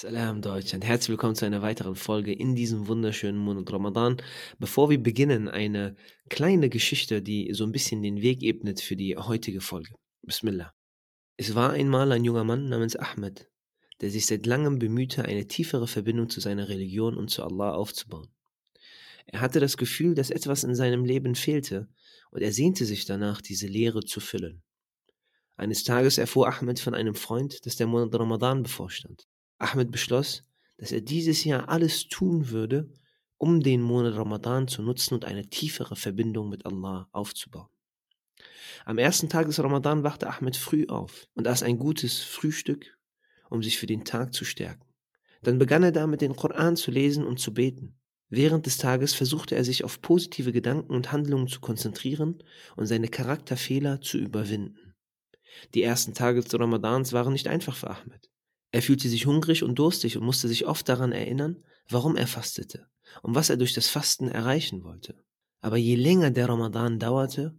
Salam Deutschland, herzlich willkommen zu einer weiteren Folge in diesem wunderschönen Monat Ramadan. Bevor wir beginnen, eine kleine Geschichte, die so ein bisschen den Weg ebnet für die heutige Folge. Bismillah. Es war einmal ein junger Mann namens Ahmed, der sich seit langem bemühte, eine tiefere Verbindung zu seiner Religion und zu Allah aufzubauen. Er hatte das Gefühl, dass etwas in seinem Leben fehlte und er sehnte sich danach, diese Leere zu füllen. Eines Tages erfuhr Ahmed von einem Freund, dass der Monat Ramadan bevorstand. Ahmed beschloss, dass er dieses Jahr alles tun würde, um den Monat Ramadan zu nutzen und eine tiefere Verbindung mit Allah aufzubauen. Am ersten Tag des Ramadan wachte Ahmed früh auf und aß ein gutes Frühstück, um sich für den Tag zu stärken. Dann begann er damit, den Koran zu lesen und zu beten. Während des Tages versuchte er sich auf positive Gedanken und Handlungen zu konzentrieren und seine Charakterfehler zu überwinden. Die ersten Tage des Ramadans waren nicht einfach für Ahmed. Er fühlte sich hungrig und durstig und musste sich oft daran erinnern, warum er fastete und was er durch das Fasten erreichen wollte. Aber je länger der Ramadan dauerte,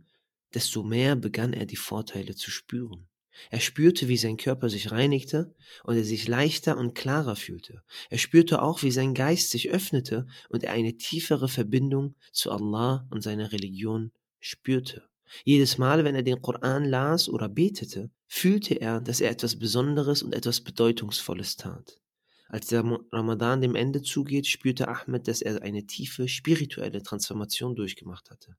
desto mehr begann er die Vorteile zu spüren. Er spürte, wie sein Körper sich reinigte und er sich leichter und klarer fühlte. Er spürte auch, wie sein Geist sich öffnete und er eine tiefere Verbindung zu Allah und seiner Religion spürte. Jedes Mal, wenn er den Koran las oder betete, fühlte er, dass er etwas Besonderes und etwas Bedeutungsvolles tat. Als der Ramadan dem Ende zugeht, spürte Ahmed, dass er eine tiefe spirituelle Transformation durchgemacht hatte.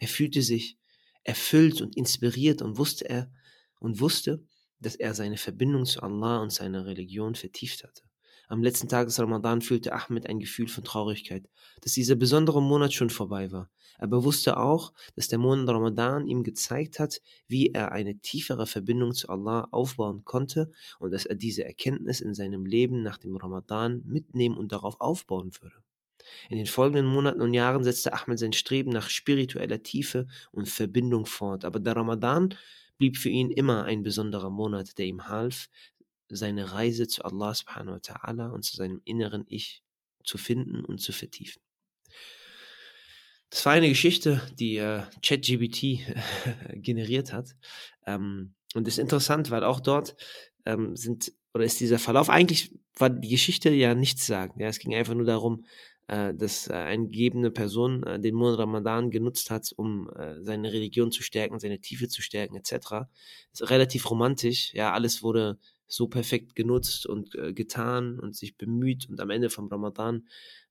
Er fühlte sich erfüllt und inspiriert und wusste er und wusste, dass er seine Verbindung zu Allah und seiner Religion vertieft hatte. Am letzten Tag des Ramadan fühlte Ahmed ein Gefühl von Traurigkeit, dass dieser besondere Monat schon vorbei war. Aber er wusste auch, dass der Monat Ramadan ihm gezeigt hat, wie er eine tiefere Verbindung zu Allah aufbauen konnte und dass er diese Erkenntnis in seinem Leben nach dem Ramadan mitnehmen und darauf aufbauen würde. In den folgenden Monaten und Jahren setzte Ahmed sein Streben nach spiritueller Tiefe und Verbindung fort, aber der Ramadan blieb für ihn immer ein besonderer Monat, der ihm half, seine Reise zu Allah subhanahu wa ta'ala und zu seinem inneren Ich zu finden und zu vertiefen. Das war eine Geschichte, die äh, ChatGBT generiert hat. Ähm, und ist interessant, weil auch dort ähm, sind, oder ist dieser Verlauf, eigentlich war die Geschichte ja nichts sagen. Ja, es ging einfach nur darum, äh, dass äh, eine gegebene Person äh, den Monat Ramadan genutzt hat, um äh, seine Religion zu stärken, seine Tiefe zu stärken, etc. Ist relativ romantisch. Ja, alles wurde so perfekt genutzt und äh, getan und sich bemüht und am Ende vom Ramadan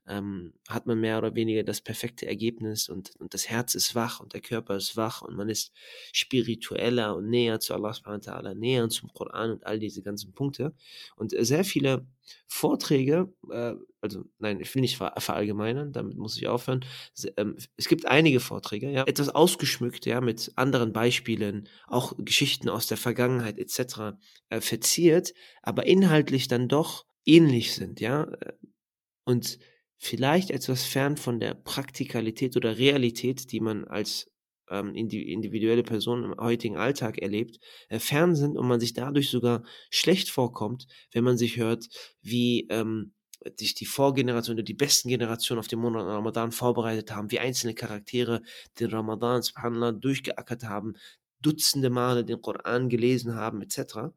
ähm, hat man mehr oder weniger das perfekte Ergebnis und, und das Herz ist wach und der Körper ist wach und man ist spiritueller und näher zu Allah subhanahu wa ta'ala, näher zum Koran und all diese ganzen Punkte. Und äh, sehr viele Vorträge, äh, also nein, ich will nicht ver verallgemeinern, damit muss ich aufhören. Ähm, es gibt einige Vorträge, ja, etwas ausgeschmückt, ja, mit anderen Beispielen, auch Geschichten aus der Vergangenheit etc. Äh, verziert, aber inhaltlich dann doch ähnlich sind, ja. Und vielleicht etwas fern von der Praktikalität oder Realität, die man als ähm, individuelle Person im heutigen Alltag erlebt, äh, fern sind und man sich dadurch sogar schlecht vorkommt, wenn man sich hört, wie ähm, sich die Vorgeneration oder die besten Generationen auf den Monat Ramadan vorbereitet haben, wie einzelne Charaktere den Ramadan subhanallah durchgeackert haben, Dutzende Male den Koran gelesen haben, etc.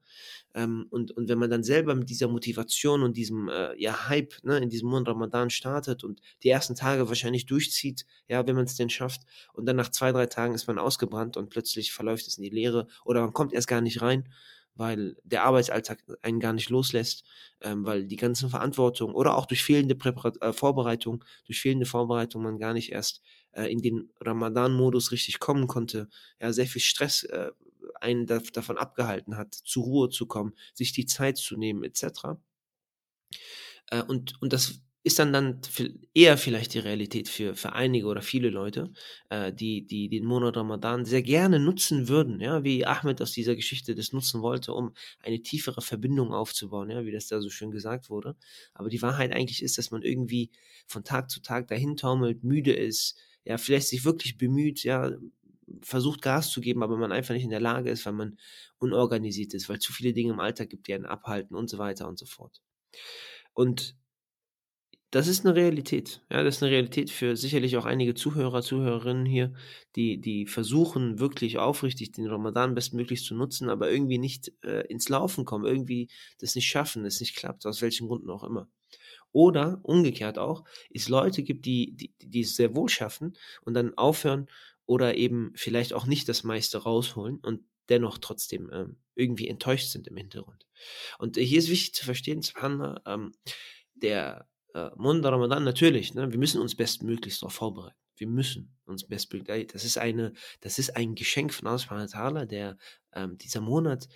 Ähm, und, und wenn man dann selber mit dieser Motivation und diesem äh, ja, Hype ne, in diesem Monat Ramadan startet und die ersten Tage wahrscheinlich durchzieht, ja, wenn man es denn schafft, und dann nach zwei, drei Tagen ist man ausgebrannt und plötzlich verläuft es in die Leere oder man kommt erst gar nicht rein, weil der Arbeitsalltag einen gar nicht loslässt, ähm, weil die ganzen Verantwortung oder auch durch fehlende Präparat äh, Vorbereitung, durch fehlende Vorbereitung man gar nicht erst äh, in den Ramadan-Modus richtig kommen konnte, ja, sehr viel Stress äh, einen da, davon abgehalten hat, zur Ruhe zu kommen, sich die Zeit zu nehmen, etc. Äh, und, und das ist dann dann eher vielleicht die Realität für, für einige oder viele Leute, äh, die, die den Monat Ramadan sehr gerne nutzen würden, ja, wie Ahmed aus dieser Geschichte das nutzen wollte, um eine tiefere Verbindung aufzubauen, ja, wie das da so schön gesagt wurde. Aber die Wahrheit eigentlich ist, dass man irgendwie von Tag zu Tag dahin taumelt, müde ist, ja, vielleicht sich wirklich bemüht, ja, versucht Gas zu geben, aber man einfach nicht in der Lage ist, weil man unorganisiert ist, weil zu viele Dinge im Alltag gibt, die einen abhalten und so weiter und so fort. Und das ist eine Realität. Ja, das ist eine Realität für sicherlich auch einige Zuhörer, Zuhörerinnen hier, die, die versuchen wirklich aufrichtig den Ramadan bestmöglich zu nutzen, aber irgendwie nicht äh, ins Laufen kommen, irgendwie das nicht schaffen, es nicht klappt, aus welchen Gründen auch immer. Oder umgekehrt auch, es Leute gibt, die, die, die es sehr wohl schaffen und dann aufhören oder eben vielleicht auch nicht das meiste rausholen und dennoch trotzdem ähm, irgendwie enttäuscht sind im Hintergrund. Und äh, hier ist wichtig zu verstehen, Subhanallah, ähm, der äh, Mond Ramadan natürlich, ne, wir müssen uns bestmöglichst darauf vorbereiten. Wir müssen uns bestmöglich, das ist eine, das ist ein Geschenk von Allah, der ähm, dieser Monat,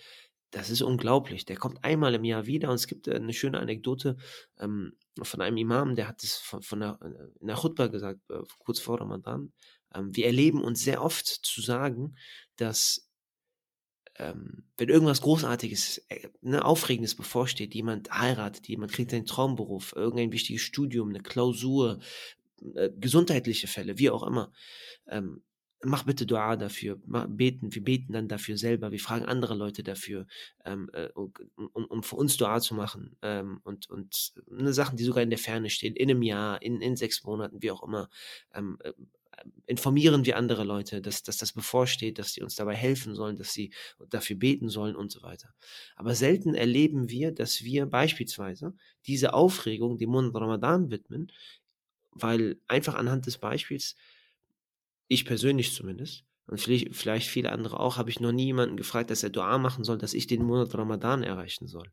das ist unglaublich. Der kommt einmal im Jahr wieder und es gibt äh, eine schöne Anekdote ähm, von einem Imam, der hat es von, von der, äh, in der Khutbah gesagt, äh, kurz vor Ramadan. Ähm, wir erleben uns sehr oft zu sagen, dass ähm, wenn irgendwas Großartiges, äh, ne, Aufregendes bevorsteht, jemand heiratet, jemand kriegt einen Traumberuf, irgendein wichtiges Studium, eine Klausur, äh, gesundheitliche Fälle, wie auch immer, ähm, mach bitte Dua dafür, mach, beten, wir beten dann dafür selber, wir fragen andere Leute dafür, ähm, äh, um, um, für uns Dua zu machen ähm, und, und ne, Sachen, die sogar in der Ferne stehen, in einem Jahr, in, in sechs Monaten, wie auch immer, ähm, äh, informieren wir andere Leute, dass, dass das bevorsteht, dass sie uns dabei helfen sollen, dass sie dafür beten sollen und so weiter. Aber selten erleben wir, dass wir beispielsweise diese Aufregung dem Monat Ramadan widmen, weil einfach anhand des Beispiels, ich persönlich zumindest, und vielleicht viele andere auch, habe ich noch nie jemanden gefragt, dass er Dua machen soll, dass ich den Monat Ramadan erreichen soll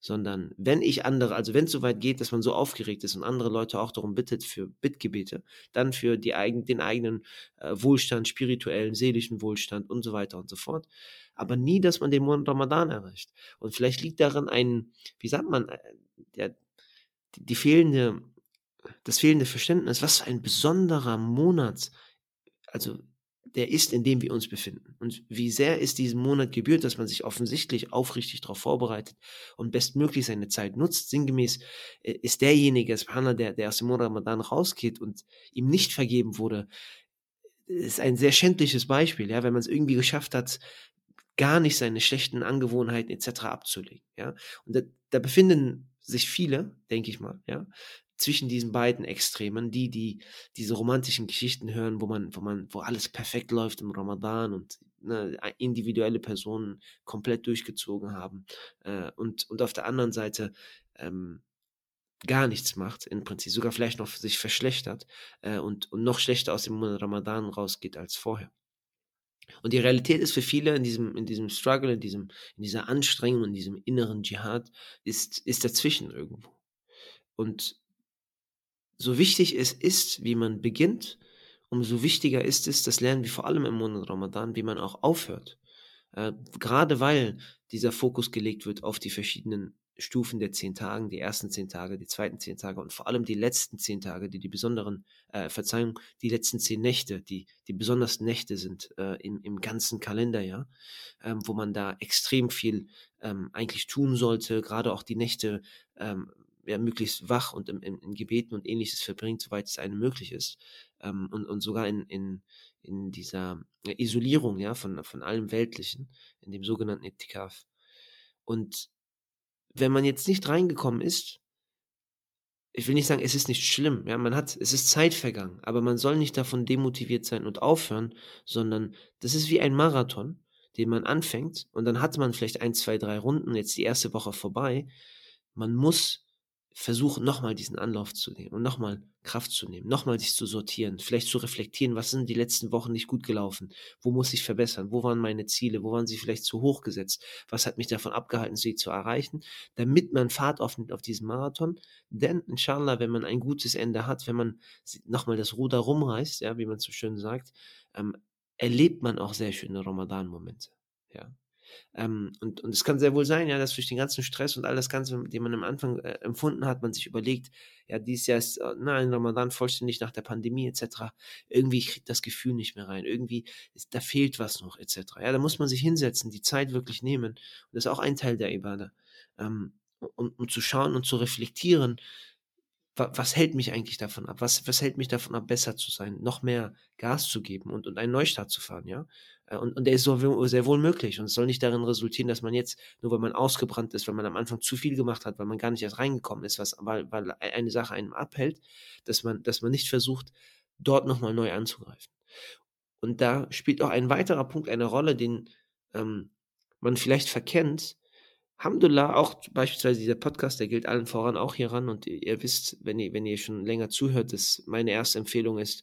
sondern wenn ich andere, also wenn es so weit geht, dass man so aufgeregt ist und andere Leute auch darum bittet für Bittgebete, dann für die den eigenen äh, Wohlstand, spirituellen, seelischen Wohlstand und so weiter und so fort. Aber nie, dass man den Monat Ramadan erreicht. Und vielleicht liegt darin ein, wie sagt man, äh, der, die fehlende, das fehlende Verständnis, was für ein besonderer Monat, also der ist, in dem wir uns befinden. Und wie sehr ist diesen Monat gebührt, dass man sich offensichtlich aufrichtig darauf vorbereitet und bestmöglich seine Zeit nutzt. Sinngemäß äh, ist derjenige, der, der aus dem Monat Ramadan rausgeht und ihm nicht vergeben wurde, ist ein sehr schändliches Beispiel, ja, wenn man es irgendwie geschafft hat, gar nicht seine schlechten Angewohnheiten etc. abzulegen, ja. Und da, da befinden sich viele, denke ich mal, ja, zwischen diesen beiden Extremen, die, die diese romantischen Geschichten hören, wo man, wo man, wo alles perfekt läuft im Ramadan und ne, individuelle Personen komplett durchgezogen haben äh, und, und auf der anderen Seite ähm, gar nichts macht, im Prinzip sogar vielleicht noch sich verschlechtert äh, und, und noch schlechter aus dem Ramadan rausgeht als vorher. Und die Realität ist für viele in diesem, in diesem Struggle, in, diesem, in dieser Anstrengung, in diesem inneren Dschihad, ist, ist dazwischen irgendwo. Und so wichtig es ist, wie man beginnt, umso wichtiger ist es, das lernen wir vor allem im Monat Ramadan, wie man auch aufhört. Äh, gerade weil dieser Fokus gelegt wird auf die verschiedenen Stufen der zehn Tagen, die ersten zehn Tage, die zweiten zehn Tage und vor allem die letzten zehn Tage, die die besonderen, äh, Verzeihung, die letzten zehn Nächte, die die besonders Nächte sind äh, im, im ganzen Kalenderjahr, ähm, wo man da extrem viel ähm, eigentlich tun sollte, gerade auch die Nächte ähm, ja, möglichst wach und im, im, in Gebeten und ähnliches verbringt, soweit es einem möglich ist. Ähm, und, und sogar in, in, in dieser Isolierung ja, von, von allem Weltlichen, in dem sogenannten Itikaf. Und wenn man jetzt nicht reingekommen ist, ich will nicht sagen, es ist nicht schlimm, ja, man hat, es ist Zeit vergangen, aber man soll nicht davon demotiviert sein und aufhören, sondern das ist wie ein Marathon, den man anfängt und dann hat man vielleicht ein, zwei, drei Runden, jetzt die erste Woche vorbei. Man muss versuche nochmal diesen Anlauf zu nehmen und nochmal Kraft zu nehmen, nochmal sich zu sortieren, vielleicht zu reflektieren, was sind die letzten Wochen nicht gut gelaufen, wo muss ich verbessern, wo waren meine Ziele, wo waren sie vielleicht zu hoch gesetzt, was hat mich davon abgehalten, sie zu erreichen, damit man Fahrt aufnimmt auf diesen Marathon, denn inshallah, wenn man ein gutes Ende hat, wenn man nochmal das Ruder rumreißt, ja, wie man so schön sagt, ähm, erlebt man auch sehr schöne Ramadan-Momente, ja. Ähm, und, und es kann sehr wohl sein, ja, dass durch den ganzen Stress und all das Ganze, den man am Anfang äh, empfunden hat, man sich überlegt, ja, dieses Jahr ist äh, na, ein Ramadan vollständig nach der Pandemie etc. Irgendwie kriegt das Gefühl nicht mehr rein. Irgendwie ist, da fehlt was noch etc. Ja, da muss man sich hinsetzen, die Zeit wirklich nehmen. Und das ist auch ein Teil der Ibadah. Ähm, um, um zu schauen und zu reflektieren, was hält mich eigentlich davon ab? Was, was hält mich davon ab, besser zu sein, noch mehr Gas zu geben und, und einen Neustart zu fahren, ja? Äh, und, und der ist so sehr wohl möglich. Und es soll nicht darin resultieren, dass man jetzt, nur weil man ausgebrannt ist, weil man am Anfang zu viel gemacht hat, weil man gar nicht erst reingekommen ist, was, weil, weil eine Sache einem abhält, dass man, dass man nicht versucht, dort nochmal neu anzugreifen. Und da spielt auch ein weiterer Punkt eine Rolle, den ähm, man vielleicht verkennt, Alhamdulillah, auch beispielsweise dieser Podcast, der gilt allen voran auch hieran und ihr wisst, wenn ihr, wenn ihr schon länger zuhört, dass meine erste Empfehlung ist,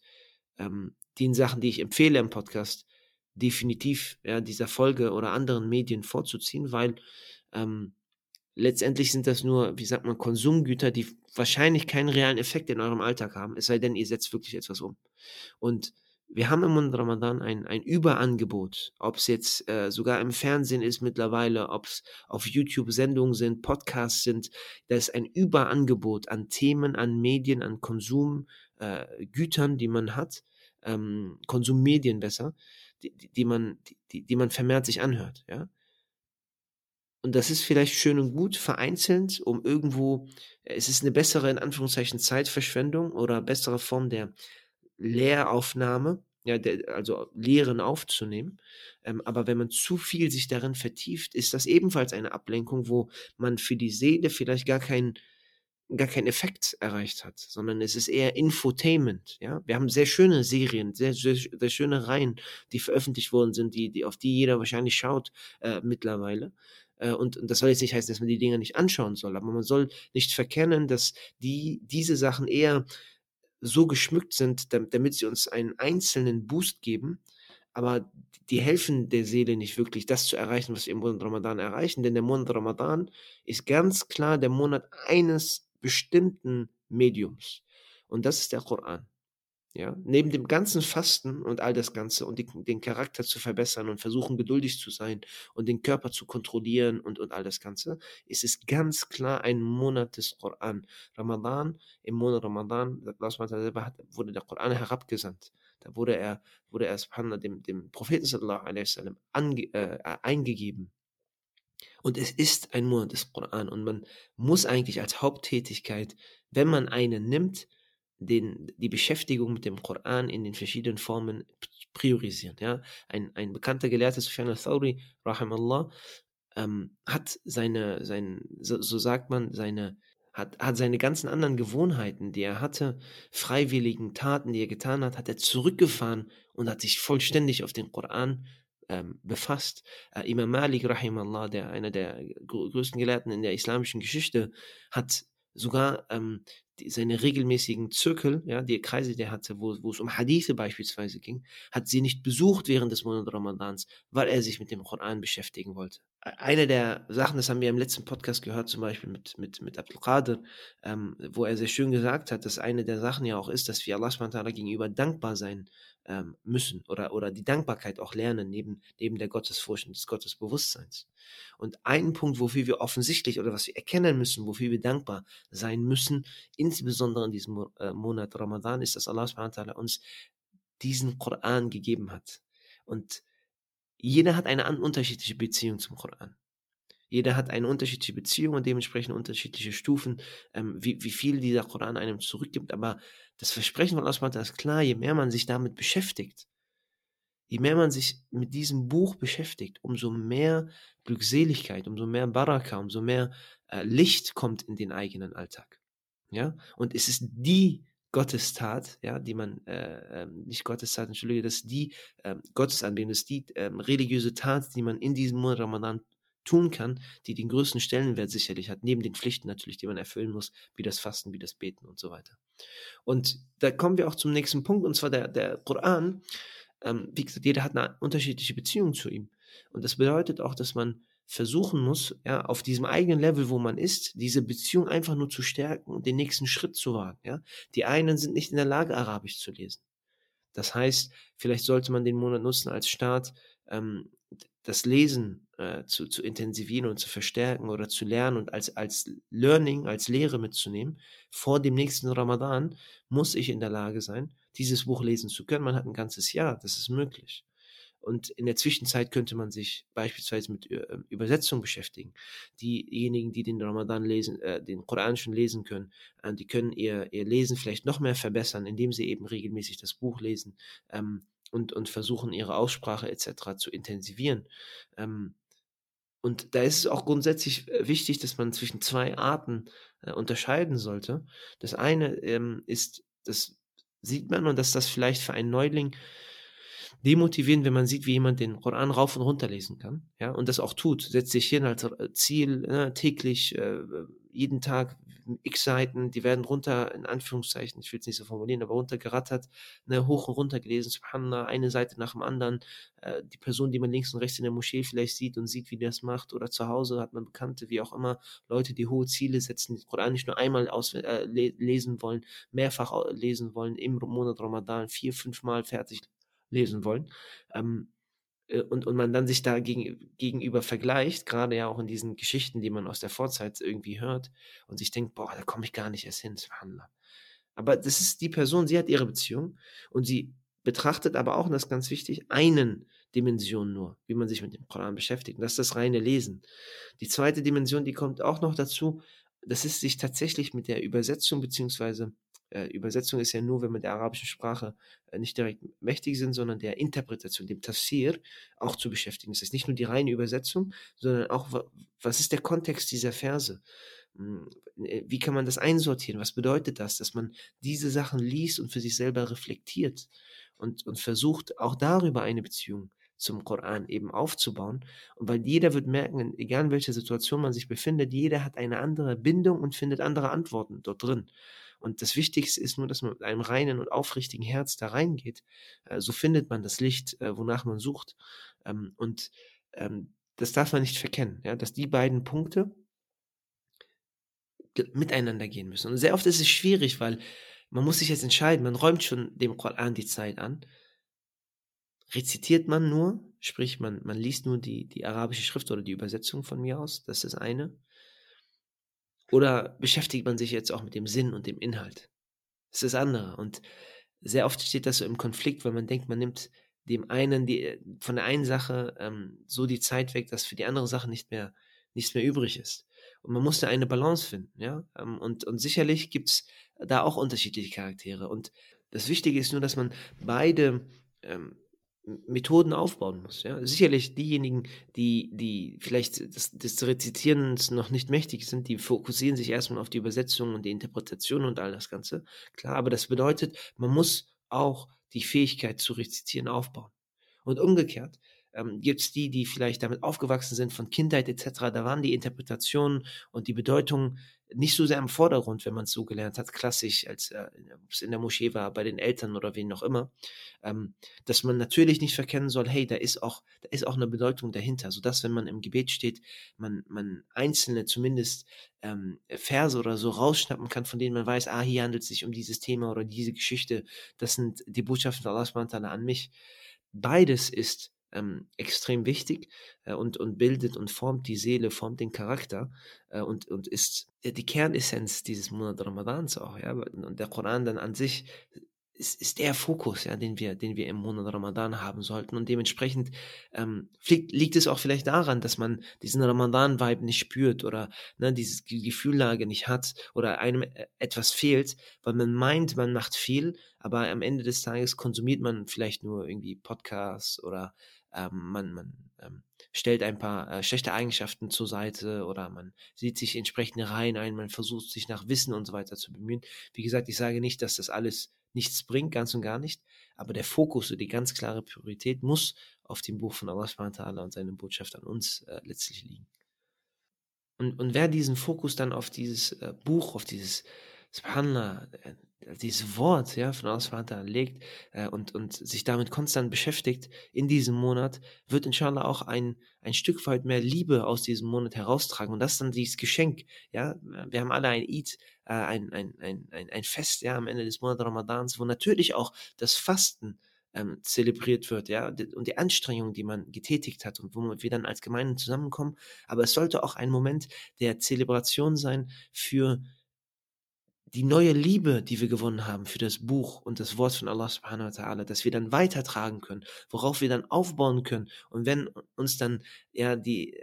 ähm, den Sachen, die ich empfehle im Podcast, definitiv ja, dieser Folge oder anderen Medien vorzuziehen, weil ähm, letztendlich sind das nur, wie sagt man, Konsumgüter, die wahrscheinlich keinen realen Effekt in eurem Alltag haben, es sei denn, ihr setzt wirklich etwas um. Und wir haben im Monat Ramadan ein, ein Überangebot, ob es jetzt äh, sogar im Fernsehen ist mittlerweile, ob es auf YouTube Sendungen sind, Podcasts sind, da ist ein Überangebot an Themen, an Medien, an Konsumgütern, äh, die man hat, ähm, Konsummedien besser, die, die, man, die, die man vermehrt sich anhört, ja. Und das ist vielleicht schön und gut, vereinzelt, um irgendwo, es ist eine bessere, in Anführungszeichen, Zeitverschwendung oder bessere Form der Lehraufnahme, ja, der, also Lehren aufzunehmen. Ähm, aber wenn man zu viel sich darin vertieft, ist das ebenfalls eine Ablenkung, wo man für die Seele vielleicht gar keinen gar keinen Effekt erreicht hat, sondern es ist eher Infotainment. Ja, wir haben sehr schöne Serien, sehr, sehr, sehr schöne Reihen, die veröffentlicht worden sind, die, die auf die jeder wahrscheinlich schaut äh, mittlerweile. Äh, und, und das soll jetzt nicht heißen, dass man die Dinger nicht anschauen soll, aber man soll nicht verkennen, dass die diese Sachen eher so geschmückt sind, damit sie uns einen einzelnen Boost geben, aber die helfen der Seele nicht wirklich, das zu erreichen, was wir im Monat Ramadan erreichen, denn der Monat Ramadan ist ganz klar der Monat eines bestimmten Mediums. Und das ist der Koran. Ja, neben dem ganzen Fasten und all das Ganze und die, den Charakter zu verbessern und versuchen geduldig zu sein und den Körper zu kontrollieren und, und all das Ganze, ist es ganz klar ein Monat des Koran. Ramadan, im Monat Ramadan, selber hat, wurde der Koran herabgesandt. Da wurde er, wurde er dem, dem Propheten sallallahu alaihi wasallam äh, eingegeben. Und es ist ein Monat des Koran und man muss eigentlich als Haupttätigkeit, wenn man einen nimmt, den, die Beschäftigung mit dem Koran in den verschiedenen Formen priorisieren. Ja? Ein, ein bekannter Gelehrter, Sufyan al-Thawri, ähm, hat seine, sein, so, so, sagt man, seine, hat, hat seine ganzen anderen Gewohnheiten, die er hatte, freiwilligen Taten, die er getan hat, hat er zurückgefahren und hat sich vollständig auf den Koran ähm, befasst. Äh, Imam Malik, rahimallah, der einer der größten Gelehrten in der islamischen Geschichte, hat sogar ähm, die, seine regelmäßigen Zirkel, ja, die Kreise, die er hatte, wo, wo es um Hadithe beispielsweise ging, hat sie nicht besucht während des Monats Ramadans, weil er sich mit dem Koran beschäftigen wollte. Eine der Sachen, das haben wir im letzten Podcast gehört, zum Beispiel mit, mit, mit Abdul Qadir, ähm, wo er sehr schön gesagt hat, dass eine der Sachen ja auch ist, dass wir Allah gegenüber dankbar sein ähm, müssen oder, oder die Dankbarkeit auch lernen, neben, neben der Gottesfurcht und des Gottesbewusstseins. Und ein Punkt, wofür wir offensichtlich oder was wir erkennen müssen, wofür wir dankbar sein müssen, insbesondere in diesem äh, Monat Ramadan, ist, dass Allah uns diesen Koran gegeben hat. Und jeder hat eine unterschiedliche Beziehung zum Koran. Jeder hat eine unterschiedliche Beziehung und dementsprechend unterschiedliche Stufen, ähm, wie, wie viel dieser Koran einem zurückgibt. Aber das Versprechen von Allah ist klar, je mehr man sich damit beschäftigt, je mehr man sich mit diesem Buch beschäftigt, umso mehr Glückseligkeit, umso mehr Baraka, umso mehr äh, Licht kommt in den eigenen Alltag. Ja, und es ist die Gottestat, ja, die man, äh, ähm, nicht Gottestat, entschuldige, das ist die äh, Gottesanbetung, das ist die äh, religiöse Tat, die man in diesem Monat Ramadan tun kann, die den größten Stellenwert sicherlich hat, neben den Pflichten natürlich, die man erfüllen muss, wie das Fasten, wie das Beten und so weiter. Und da kommen wir auch zum nächsten Punkt, und zwar der, der Koran. Ähm, wie gesagt, jeder hat eine unterschiedliche Beziehung zu ihm. Und das bedeutet auch, dass man versuchen muss, ja, auf diesem eigenen Level, wo man ist, diese Beziehung einfach nur zu stärken und den nächsten Schritt zu wagen. Ja. Die einen sind nicht in der Lage, Arabisch zu lesen. Das heißt, vielleicht sollte man den Monat nutzen als Start, ähm, das Lesen äh, zu, zu intensivieren und zu verstärken oder zu lernen und als, als Learning, als Lehre mitzunehmen. Vor dem nächsten Ramadan muss ich in der Lage sein, dieses Buch lesen zu können. Man hat ein ganzes Jahr, das ist möglich. Und in der Zwischenzeit könnte man sich beispielsweise mit äh, Übersetzung beschäftigen. Diejenigen, die den Ramadan lesen, äh, den Koran schon lesen können, äh, die können ihr, ihr Lesen vielleicht noch mehr verbessern, indem sie eben regelmäßig das Buch lesen ähm, und, und versuchen, ihre Aussprache etc. zu intensivieren. Ähm, und da ist es auch grundsätzlich äh, wichtig, dass man zwischen zwei Arten äh, unterscheiden sollte. Das eine ähm, ist, das sieht man und dass das vielleicht für einen Neuling demotivierend, wenn man sieht, wie jemand den Koran rauf und runter lesen kann, ja, und das auch tut, setzt sich hin als äh, Ziel, ne, täglich, äh, jeden Tag x Seiten, die werden runter, in Anführungszeichen, ich will es nicht so formulieren, aber runtergerattert, ne, hoch und runter gelesen, subhanallah, eine Seite nach dem anderen, äh, die Person, die man links und rechts in der Moschee vielleicht sieht und sieht, wie das macht, oder zu Hause hat man Bekannte, wie auch immer, Leute, die hohe Ziele setzen, den Koran nicht nur einmal aus, äh, lesen wollen, mehrfach lesen wollen, im Monat Ramadan, vier, fünf Mal fertig lesen wollen. Ähm, äh, und, und man dann sich da gegen, gegenüber vergleicht, gerade ja auch in diesen Geschichten, die man aus der Vorzeit irgendwie hört und sich denkt, boah, da komme ich gar nicht erst hin, Subhanallah. Aber das ist die Person, sie hat ihre Beziehung und sie betrachtet aber auch, und das ist ganz wichtig, einen Dimension nur, wie man sich mit dem Koran beschäftigt. Und das ist das reine Lesen. Die zweite Dimension, die kommt auch noch dazu, das ist sich tatsächlich mit der Übersetzung beziehungsweise äh, Übersetzung ist ja nur, wenn wir der arabischen Sprache äh, nicht direkt mächtig sind, sondern der Interpretation, dem Tafsir auch zu beschäftigen. Das ist nicht nur die reine Übersetzung, sondern auch, was ist der Kontext dieser Verse? Hm, äh, wie kann man das einsortieren? Was bedeutet das, dass man diese Sachen liest und für sich selber reflektiert und, und versucht, auch darüber eine Beziehung zum Koran eben aufzubauen. Und weil jeder wird merken, egal in welcher Situation man sich befindet, jeder hat eine andere Bindung und findet andere Antworten dort drin. Und das Wichtigste ist nur, dass man mit einem reinen und aufrichtigen Herz da reingeht. Äh, so findet man das Licht, äh, wonach man sucht. Ähm, und ähm, das darf man nicht verkennen, dass die beiden Punkte miteinander gehen müssen. Und sehr oft ist es schwierig, weil man muss sich jetzt entscheiden, man räumt schon dem Koran die Zeit an. Rezitiert man nur, sprich man, man liest nur die, die arabische Schrift oder die Übersetzung von mir aus, das ist das eine. Oder beschäftigt man sich jetzt auch mit dem Sinn und dem Inhalt? Das ist das andere. Und sehr oft steht das so im Konflikt, weil man denkt, man nimmt dem einen die, von der einen Sache ähm, so die Zeit weg, dass für die andere Sache nicht mehr nichts mehr übrig ist. Und man muss da eine Balance finden, ja. Ähm, und, und sicherlich gibt's da auch unterschiedliche Charaktere. Und das Wichtige ist nur, dass man beide ähm, Methoden aufbauen muss. Ja? Sicherlich diejenigen, die, die vielleicht des, des Rezitierens noch nicht mächtig sind, die fokussieren sich erstmal auf die Übersetzung und die Interpretation und all das Ganze. Klar, aber das bedeutet, man muss auch die Fähigkeit zu rezitieren aufbauen. Und umgekehrt, ähm, gibt es die, die vielleicht damit aufgewachsen sind von Kindheit etc. Da waren die Interpretationen und die Bedeutung nicht so sehr im Vordergrund, wenn man es so gelernt hat, klassisch, als äh, es in der Moschee war, bei den Eltern oder wen auch immer, ähm, dass man natürlich nicht verkennen soll, hey, da ist auch, da ist auch eine Bedeutung dahinter, sodass, wenn man im Gebet steht, man, man einzelne zumindest ähm, Verse oder so rausschnappen kann, von denen man weiß, ah, hier handelt es sich um dieses Thema oder diese Geschichte, das sind die Botschaften Allah an mich. Beides ist ähm, extrem wichtig äh, und, und bildet und formt die Seele, formt den Charakter äh, und, und ist äh, die Kernessenz dieses Monat Ramadans auch. Ja? Und der Koran dann an sich ist, ist der Fokus, ja, den wir, den wir im Monat Ramadan haben sollten. Und dementsprechend ähm, liegt, liegt es auch vielleicht daran, dass man diesen Ramadan-Vibe nicht spürt oder ne, dieses Gefühllage nicht hat oder einem äh, etwas fehlt, weil man meint, man macht viel, aber am Ende des Tages konsumiert man vielleicht nur irgendwie Podcasts oder ähm, man, man ähm, stellt ein paar äh, schlechte Eigenschaften zur Seite oder man sieht sich entsprechende Reihen ein, man versucht sich nach Wissen und so weiter zu bemühen. Wie gesagt, ich sage nicht, dass das alles nichts bringt, ganz und gar nicht, aber der Fokus und die ganz klare Priorität muss auf dem Buch von Allah und seine Botschaft an uns äh, letztlich liegen. Und, und wer diesen Fokus dann auf dieses äh, Buch, auf dieses Subhanallah, dieses Wort ja, von Allah legt äh, und, und sich damit konstant beschäftigt in diesem Monat, wird inshallah auch ein, ein Stück weit mehr Liebe aus diesem Monat heraustragen. Und das ist dann dieses Geschenk. Ja? Wir haben alle ein Eid, äh, ein, ein, ein, ein, Fest ja, am Ende des Monats Ramadans, wo natürlich auch das Fasten ähm, zelebriert wird, ja, und die Anstrengung, die man getätigt hat und wo wir dann als Gemeinde zusammenkommen. Aber es sollte auch ein Moment der Zelebration sein für die neue Liebe, die wir gewonnen haben für das Buch und das Wort von Allah subhanahu wa ta'ala, dass wir dann weitertragen können, worauf wir dann aufbauen können. Und wenn uns dann ja die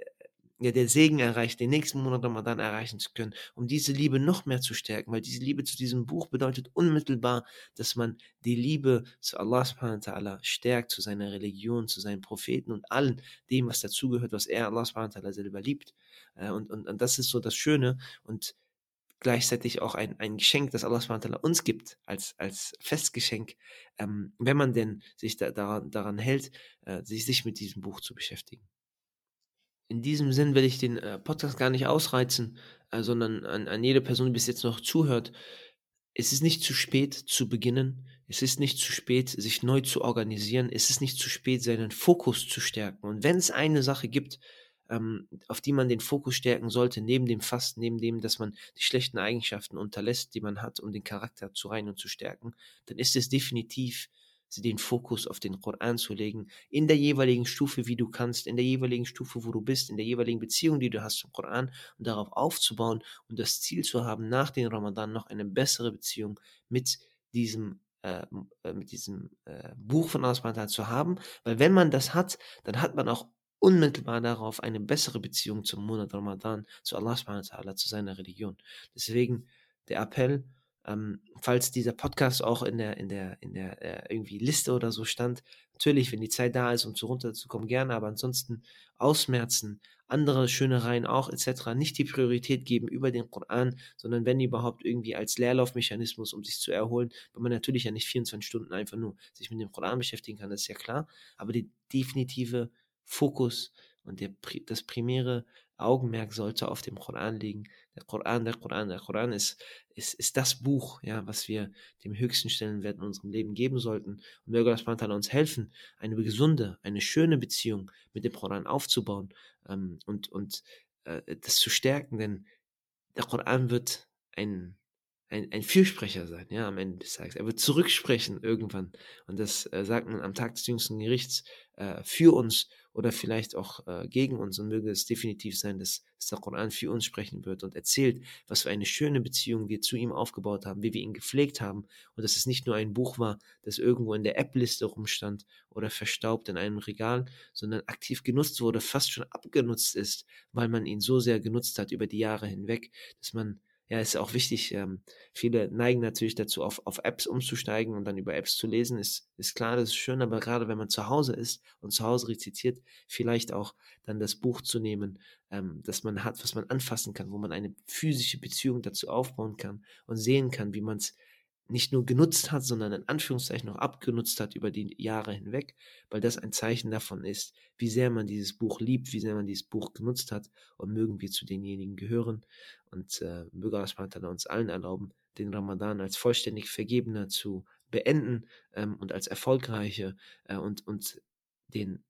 ja, der Segen erreicht, den nächsten Monat Ramadan erreichen zu können, um diese Liebe noch mehr zu stärken, weil diese Liebe zu diesem Buch bedeutet unmittelbar, dass man die Liebe zu Allah subhanahu wa ta'ala stärkt, zu seiner Religion, zu seinen Propheten und allen dem, was dazugehört, was er Allah subhanahu wa ta'ala selber liebt. Äh, und, und, und das ist so das Schöne und gleichzeitig auch ein, ein Geschenk, das Allah subhanahu uns gibt, als, als Festgeschenk, ähm, wenn man denn sich da, daran, daran hält, äh, sich, sich mit diesem Buch zu beschäftigen. In diesem Sinn will ich den äh, Podcast gar nicht ausreizen, äh, sondern an, an jede Person, die bis jetzt noch zuhört, es ist nicht zu spät zu beginnen, es ist nicht zu spät, sich neu zu organisieren, es ist nicht zu spät, seinen Fokus zu stärken. Und wenn es eine Sache gibt, ähm, auf die man den Fokus stärken sollte, neben dem Fasten, neben dem, dass man die schlechten Eigenschaften unterlässt, die man hat, um den Charakter zu rein und zu stärken, dann ist es definitiv den Fokus auf den Koran zu legen, in der jeweiligen Stufe, wie du kannst, in der jeweiligen Stufe, wo du bist, in der jeweiligen Beziehung, die du hast zum Koran und darauf aufzubauen und das Ziel zu haben, nach dem Ramadan noch eine bessere Beziehung mit diesem äh, äh mit diesem äh, Buch von Allah zu haben, weil wenn man das hat, dann hat man auch unmittelbar darauf eine bessere Beziehung zum Monat Ramadan, zu Allah subhanahu zu seiner Religion. Deswegen der Appell, ähm, falls dieser Podcast auch in der, in der, in der äh, irgendwie Liste oder so stand, natürlich, wenn die Zeit da ist, um zu runterzukommen, gerne, aber ansonsten ausmerzen, andere Schönereien auch etc. nicht die Priorität geben über den Koran, sondern wenn überhaupt irgendwie als Leerlaufmechanismus, um sich zu erholen, weil man natürlich ja nicht 24 Stunden einfach nur sich mit dem Koran beschäftigen kann, das ist ja klar, aber die definitive Fokus und der, das primäre Augenmerk sollte auf dem Koran liegen. Der Koran, der Koran, der Koran ist, ist, ist das Buch, ja, was wir dem höchsten Stellenwert in unserem Leben geben sollten. Und möge Allah uns helfen, eine gesunde, eine schöne Beziehung mit dem Koran aufzubauen ähm, und, und äh, das zu stärken, denn der Koran wird ein ein, ein Fürsprecher sein, ja, am Ende des Tages. Er wird zurücksprechen irgendwann. Und das äh, sagt man am Tag des jüngsten Gerichts äh, für uns oder vielleicht auch äh, gegen uns. Und möge es definitiv sein, dass, der Koran für uns sprechen wird und erzählt, was für eine schöne Beziehung wir zu ihm aufgebaut haben, wie wir ihn gepflegt haben. Und dass es nicht nur ein Buch war, das irgendwo in der App-Liste rumstand oder verstaubt in einem Regal, sondern aktiv genutzt wurde, fast schon abgenutzt ist, weil man ihn so sehr genutzt hat über die Jahre hinweg, dass man ja, ist auch wichtig. Ähm, viele neigen natürlich dazu, auf, auf Apps umzusteigen und dann über Apps zu lesen. Ist, ist klar, das ist schön, aber gerade wenn man zu Hause ist und zu Hause rezitiert, vielleicht auch dann das Buch zu nehmen, ähm, das man hat, was man anfassen kann, wo man eine physische Beziehung dazu aufbauen kann und sehen kann, wie man es nicht nur genutzt hat, sondern in Anführungszeichen noch abgenutzt hat über die Jahre hinweg, weil das ein Zeichen davon ist, wie sehr man dieses Buch liebt, wie sehr man dieses Buch genutzt hat und mögen wir zu denjenigen gehören. Und äh, möge Allah uns allen erlauben, den Ramadan als vollständig Vergebener zu beenden ähm, und als erfolgreiche äh, und, und den,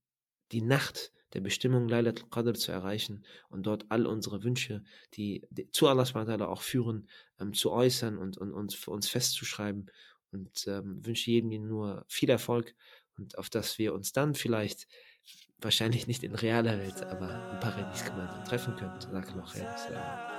die Nacht der Bestimmung Laylatul Qadr zu erreichen und dort all unsere Wünsche, die, zu Allah auch führen, ähm, zu äußern und, und, und für uns festzuschreiben und ähm, wünsche jedem nur viel Erfolg und auf dass wir uns dann vielleicht wahrscheinlich nicht in realer Welt, aber im Paradies gemeinsam treffen können. Sag noch, Salam.